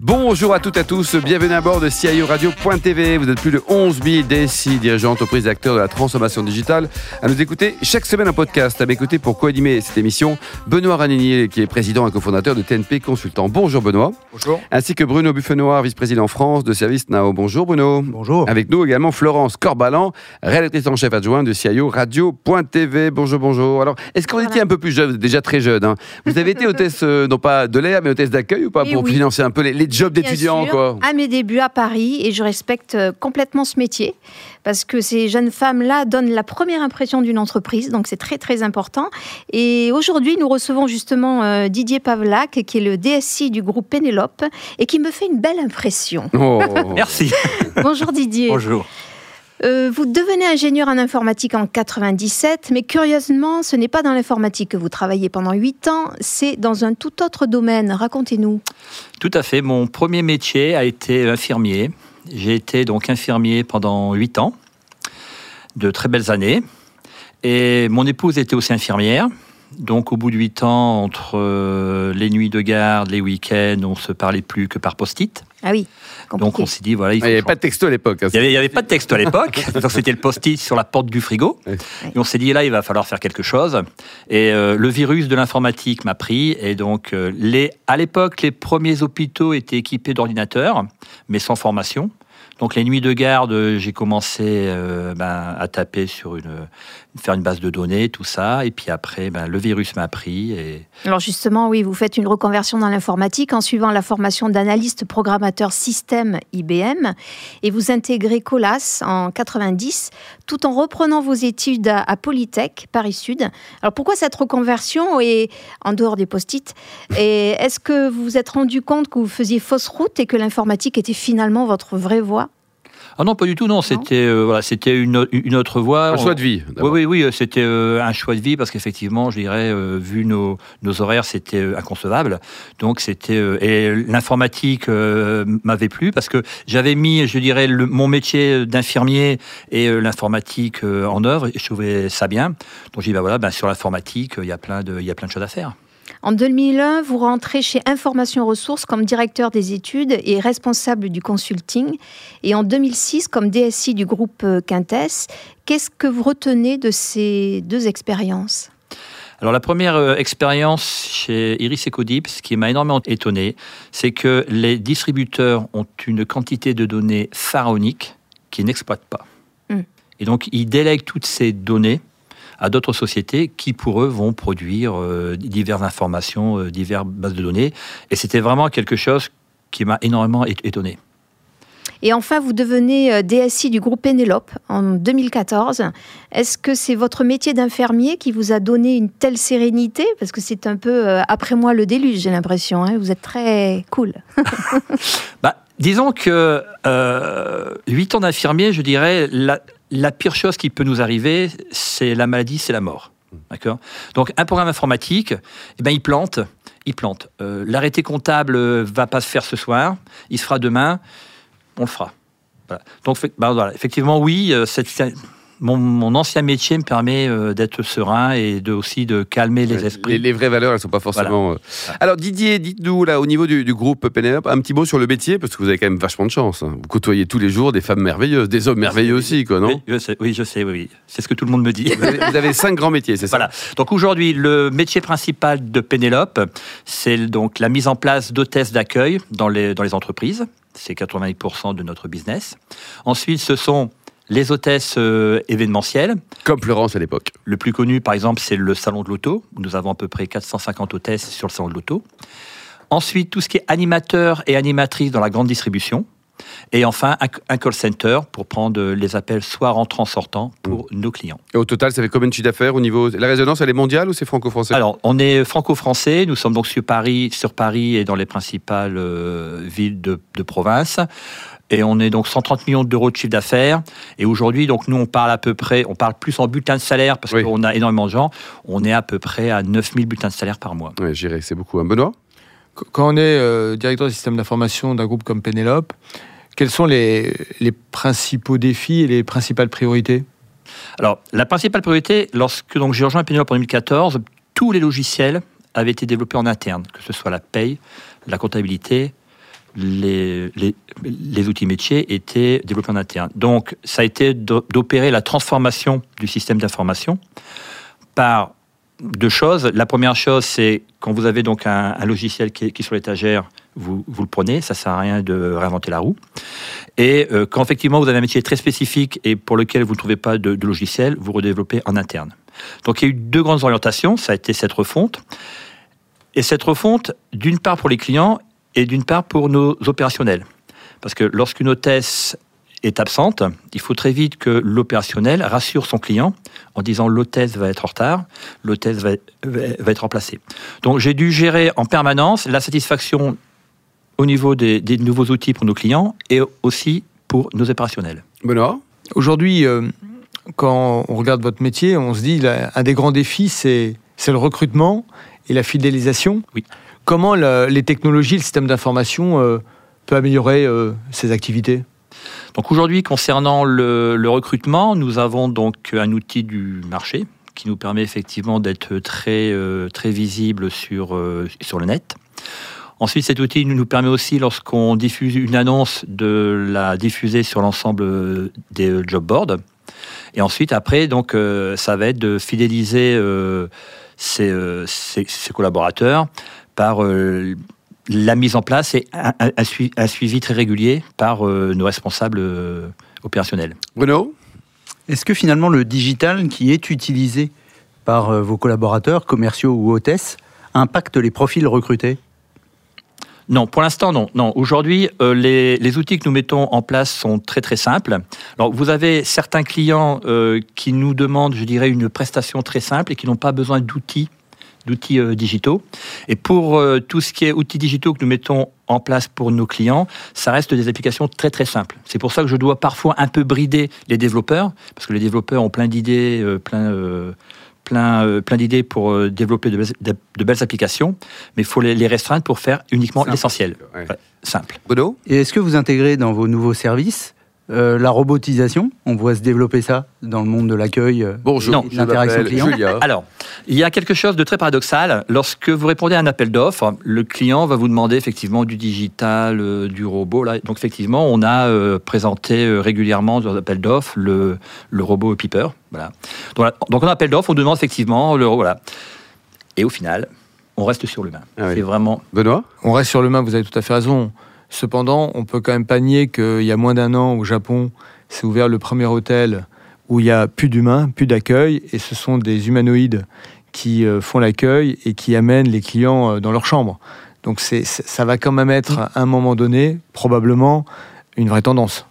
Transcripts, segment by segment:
Bonjour à toutes et à tous, bienvenue à bord de CIO Radio.tv. Vous êtes plus de 11 000 DSI, dirigeants, entreprises et acteurs de la transformation digitale à nous écouter chaque semaine un podcast. À m'écouter pour co-animer cette émission, Benoît Raninier, qui est président et cofondateur de TNP Consultant. Bonjour Benoît. Bonjour. Ainsi que Bruno Buffenoir, vice-président France de Service Now. Bonjour Bruno. Bonjour. Avec nous également Florence Corbalan, rédactrice en chef adjointe de CIO Radio.tv. Bonjour, bonjour. Alors, est-ce qu'on était un peu plus jeune, déjà très jeune hein Vous avez été hôtesse, euh, non pas de l'air, mais hôtesse d'accueil ou pas Eh Pour oui. financer un peu les, les jobs d'étudiants, quoi. À mes débuts à Paris, et je respecte euh, complètement ce métier, parce que ces jeunes femmes-là donnent la première impression d'une entreprise, donc c'est très très important. Et aujourd'hui, nous recevons justement euh, Didier Pavlak, qui est le DSI du groupe Pénélope, et qui me fait une belle impression. Oh. Merci. Bonjour Didier. Bonjour. Euh, vous devenez ingénieur en informatique en 97, mais curieusement, ce n'est pas dans l'informatique que vous travaillez pendant 8 ans, c'est dans un tout autre domaine. Racontez-nous. Tout à fait. Mon premier métier a été infirmier. J'ai été donc infirmier pendant 8 ans, de très belles années. Et mon épouse était aussi infirmière. Donc au bout de 8 ans, entre euh, les nuits de garde, les week-ends, on se parlait plus que par post-it. Ah oui, Donc on s'est dit, voilà, il n'y avait changer. pas de texto à l'époque. hein. Il n'y avait, avait pas de texte à l'époque, donc c'était le post-it sur la porte du frigo. Et on s'est dit là, il va falloir faire quelque chose. Et euh, le virus de l'informatique m'a pris. Et donc, euh, les, à l'époque, les premiers hôpitaux étaient équipés d'ordinateurs, mais sans formation. Donc les nuits de garde, euh, j'ai commencé euh, ben, à taper sur une, faire une base de données, tout ça. Et puis après, ben, le virus m'a pris. Alors justement, oui, vous faites une reconversion dans l'informatique en suivant la formation d'analyste programmateur système IBM et vous intégrez Colas en 90 tout en reprenant vos études à, Polytech, Paris Sud. Alors pourquoi cette reconversion et en dehors des post-it est-ce que vous vous êtes rendu compte que vous faisiez fausse route et que l'informatique était finalement votre vraie voie? Ah non, pas du tout, non. C'était euh, voilà, c'était une, une autre voie. Un choix de vie. Oui, oui, oui, euh, c'était euh, un choix de vie parce qu'effectivement, je dirais, euh, vu nos, nos horaires, c'était inconcevable. Donc, c'était. euh, et l'informatique euh, m'avait plu parce que j'avais mis, je dirais, le- mon métier d'infirmier et euh, l'informatique euh, en œuvre et je trouvais ça bien. Donc, j'ai dit, bah voilà, ben, sur l'informatique, il y, a plein de- il y a plein de choses à faire. En 2001, vous rentrez chez Information Ressources comme directeur des études et responsable du consulting. Et en 2006, comme DSI du groupe euh, Quintess. Qu'est-ce que vous retenez de ces deux expériences? Alors la première euh, expérience chez Iris Ecodip, ce qui m'a énormément étonné, c'est que les distributeurs ont une quantité de données pharaoniques qu'ils n'exploitent pas. Mm. Et donc ils délèguent toutes ces données à d'autres sociétés qui, pour eux, vont produire euh, diverses informations, euh, diverses bases de données. Et c'était vraiment quelque chose qui m'a énormément étonné. Et enfin, vous devenez euh, DSI du groupe Pénélope en 2014. Est-ce que c'est votre métier d'infirmier qui vous a donné une telle sérénité? Parce que c'est un peu euh, après moi le déluge, j'ai l'impression. hein. Vous êtes très cool. Bah, disons que euh, 8 ans d'infirmier, je dirais, la, la pire chose qui peut nous arriver, c'est la maladie, c'est la mort. D'accord? Donc, un programme informatique, eh ben, il plante. Il plante. Euh, L'arrêté comptable va pas se faire ce soir, il se fera demain, on le fera. Donc, voilà. effectivement, oui, euh, cette- mon, mon ancien métier me permet euh, d'être serein et de, aussi de calmer les esprits. Les, les vraies valeurs, elles sont pas forcément. euh. Alors Didier, dites-nous là au niveau du, du groupe Pénélope, un petit mot sur le métier parce que vous avez quand même vachement de chance. hein. Vous côtoyez tous les jours des femmes merveilleuses, des hommes merveilleux aussi, quoi, non oui, je sais, oui, je sais, oui. C'est ce que tout le monde me dit. vous, avez, vous avez cinq grands métiers, c'est ça Voilà. Donc aujourd'hui, le métier principal de Pénélope, c'est donc la mise en place d'hôtesses d'accueil dans les, dans les entreprises. C'est 88% de notre business. Ensuite, ce sont les hôtesses euh, événementielles. Comme Florence à l'époque. Le plus connu, par exemple, c'est le salon de l'auto. Nous avons à peu près 450 hôtesses sur le salon de l'auto. Ensuite, tout ce qui est animateur et animatrice dans la grande distribution. Et enfin, un, call center pour prendre les appels soit rentrants, sortants pour nos clients. Et au total, ça fait combien de chiffre d'affaires au niveau La résonance, elle est mondiale ou c'est franco-français? Alors, on est franco-français, nous sommes donc sur Paris, sur Paris et dans les principales euh, villes de, de province. Et on est donc 130 millions d'euros de chiffre d'affaires. Et aujourd'hui, donc nous, on parle à peu près, on parle plus en bulletin de salaire parce Oui. qu'on a énormément de gens. On est à peu près à 9000 bulletins de salaire par mois. Ouais, j'irai, c'est beaucoup. Hein. Benoît? Quand on est euh, directeur de système d'information d'un groupe comme Penelope, quels sont les, les principaux défis et les principales priorités? Alors, la principale priorité, lorsque donc j'ai rejoint Penelope en 2014, tous les logiciels avaient été développés en interne, que ce soit la paye, la comptabilité, les, les, outils métiers étaient développés en interne. Donc, ça a été d'o- d'opérer la transformation du système d'information par deux choses. La première chose, c'est quand vous avez donc un, logiciel qui est, sur l'étagère, vous, le prenez, ça sert à rien de réinventer la roue. Et euh, quand effectivement vous avez un métier très spécifique et pour lequel vous ne trouvez pas de, de logiciel, vous redéveloppez en interne. Donc il y a eu deux grandes orientations, ça a été cette refonte. Et cette refonte, d'une part pour les clients et d'une part pour nos opérationnels. Parce que lorsqu'une hôtesse est absente, il faut très vite que l'opérationnel rassure son client en disant l'hôtesse va être en retard, l'hôtesse va, va- va être remplacée. Donc j'ai dû gérer en permanence la satisfaction au niveau des, des nouveaux outils pour nos clients et aussi pour nos opérationnels. Benoît? Aujourd'hui, euh, quand on regarde votre métier, on se dit là, un des grands défis, c'est c'est le recrutement et la fidélisation. Oui. Comment les technologies, le système d'information euh, peut améliorer euh, ces activités? Donc aujourd'hui, concernant le, recrutement, nous avons donc un outil du marché qui nous permet effectivement d'être très, euh, très visible sur, euh, sur le net. Ensuite, cet outil nous permet aussi, lorsqu'on diffuse une annonce, de la diffuser sur l'ensemble des job boards. Et ensuite, après, donc, ça va être de fidéliser ses collaborateurs par euh, la mise en place et un, un- un sui- un suivi très régulier par euh, nos responsables euh, opérationnels. Bruno Est-ce que finalement le digital qui est utilisé par euh, vos collaborateurs, commerciaux ou hôtesses, impacte les profils recrutés? Non, pour l'instant, non. non. Aujourd'hui, euh, les, les outils que nous mettons en place sont très très simples. Alors, vous avez certains clients euh, qui nous demandent, je dirais, une prestation très simple et qui n'ont pas besoin d'outils d'outils euh, digitaux. Et pour euh, tout ce qui est outils digitaux que nous mettons en place pour nos clients, ça reste des applications très très simples. C'est pour ça que je dois parfois un peu brider les développeurs, parce que les développeurs ont plein d'idées, euh, plein, euh, plein, euh, plein d'idées pour développer de belles, de- de belles applications, mais il faut les, les restreindre pour faire uniquement Simple. l'essentiel. Ouais. Ouais, simple. Bruno Et est-ce que vous intégrez dans vos nouveaux services euh, la robotisation On voit se développer ça dans le monde de l'accueil. euh, je L'interaction client. Julia. Alors, il y a quelque chose de très paradoxal. Lorsque vous répondez à un appel d'offres, le client va vous demander effectivement du digital, euh, du robot. Là. Donc, effectivement, on a euh, présenté euh, régulièrement dans l'appel d'offres le, le robot Piper. Voilà. Donc, là- donc, en appel d'offres, on demande effectivement le voilà. Et au final, on reste sur l'humain. Ah oui. C'est vraiment. Benoît? On reste sur le main, vous avez tout à fait raison. Cependant, on peut quand même pas nier qu'il y a moins d'un an, au Japon, s'est ouvert le premier hôtel où il y a plus d'humains, plus d'accueil, et ce sont des humanoïdes qui euh, font l'accueil et qui amènent les clients euh, dans leur chambre. Donc ça va quand même être, à un moment donné, probablement une vraie tendance.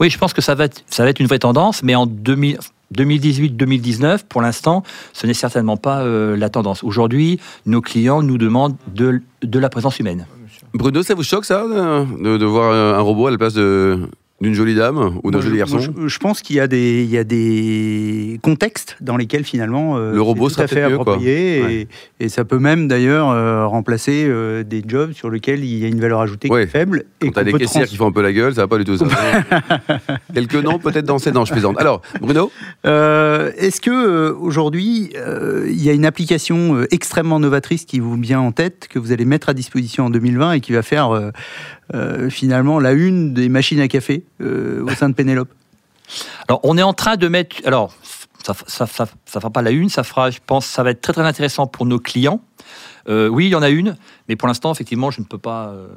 Oui, je pense que ça va être, une vraie tendance, mais en 2000 2018-2019, pour l'instant, ce n'est certainement pas euh, la tendance. Aujourd'hui, nos clients nous demandent de, de la présence humaine. Bruno, ça vous choque ça de, voir un robot à la place de- d'une jolie dame ou d'un joli garçon je, je pense qu'il y a des, il y a des contextes dans lesquels finalement euh, Le robot tout à fait mieux, approprié et, Ouais. et ça peut même d'ailleurs euh, remplacer euh, des jobs sur lesquels il y a une valeur ajoutée qui Ouais. est faible et Quand t'as qu'on des caissières trans- qui font un peu la gueule, ça va pas du tout ça. Quelques noms peut-être dans ces noms, je plaisante. Alors, Bruno? Est-ce que aujourd'hui il y a une application extrêmement novatrice qui vous vient en tête que vous allez mettre à disposition en 2020 et qui va faire finalement la une des machines à café euh, au sein de Pénélope Alors, on est en train de mettre. Alors, ça ça, ça, ça fera pas la une, ça fera, je pense, ça va être très très intéressant pour nos clients. Euh, oui, il y en a une, mais pour l'instant, effectivement, je ne peux pas. Euh,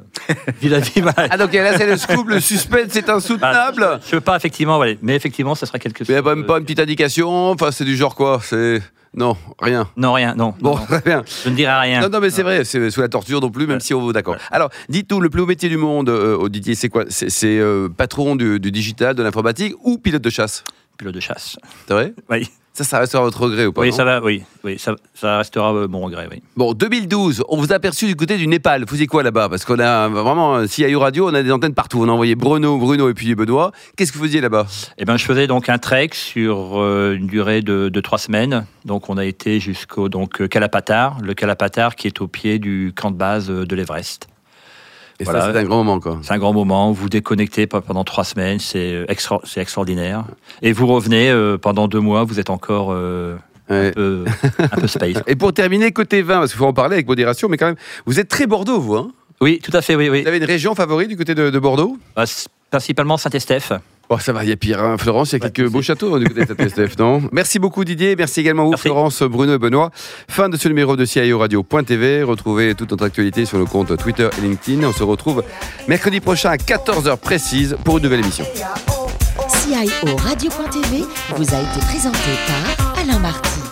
vis-à-vis, voilà. Ah donc là c'est le scoop, le suspense c'est insoutenable je ne peux pas, effectivement, mais effectivement, ça sera quelque chose. Mais il n'y a même pas une petite indication, enfin c'est du genre quoi C'est... Non, rien. Non, rien, non. Bon, non, très bien. je ne dirai rien. Non, non, mais c'est vrai, c'est sous la torture non plus, même Ouais. si on vaut d'accord. Alors, dites-nous, le plus haut métier du monde, euh, Didier, c'est quoi? C'est c'est, euh, patron du, du digital, de l'informatique ou pilote de chasse? Pilote de chasse. C'est vrai? Oui. Ça, ça restera votre regret ou pas Oui, ça va, oui, oui ça, ça restera euh, mon regret, oui. Bon, 2012, on vous a aperçu du côté du Népal. Vous faisiez quoi là-bas? Parce qu'on a vraiment, un CIO Radio, on a des antennes partout. On a envoyé Bruno, Bruno et puis Benoît. Qu'est-ce que vous faisiez là-bas? Eh ben, je faisais donc un trek sur euh, une durée de, de trois semaines. Donc, on a été jusqu'au donc Kalapatar, le Kalapatar qui est au pied du camp de base euh, de l'Everest. Et Voilà. ça, c'était un grand moment, quoi. C'est un grand moment. Vous déconnectez pe- pendant trois semaines, c'est euh, extra- c'est extraordinaire. Et vous revenez euh, pendant deux mois, vous êtes encore euh, Ouais. un, peu, un peu space. Et pour terminer, côté vin, parce qu'il faut en parler avec modération, mais quand même, vous êtes très Bordeaux, vous. Hein? Oui, tout à fait, oui, oui. vous avez une région favorite du côté de, de Bordeaux? Bah, c'est principalement Saint-Estèphe. Oh, ça va, il y a pire. hein. Florence, il y a Ouais, quelques beaux châteaux hein, du côté de cette STF, non Merci beaucoup Didier, merci également à vous Merci. Florence, Bruno et Benoît. Fin de ce numéro de CIO Radio.tv. Retrouvez toute notre actualité sur nos comptes Twitter et LinkedIn. On se retrouve mercredi prochain à 14h précise pour une nouvelle émission. CIO Radio.tv vous a été présenté par Alain Marty.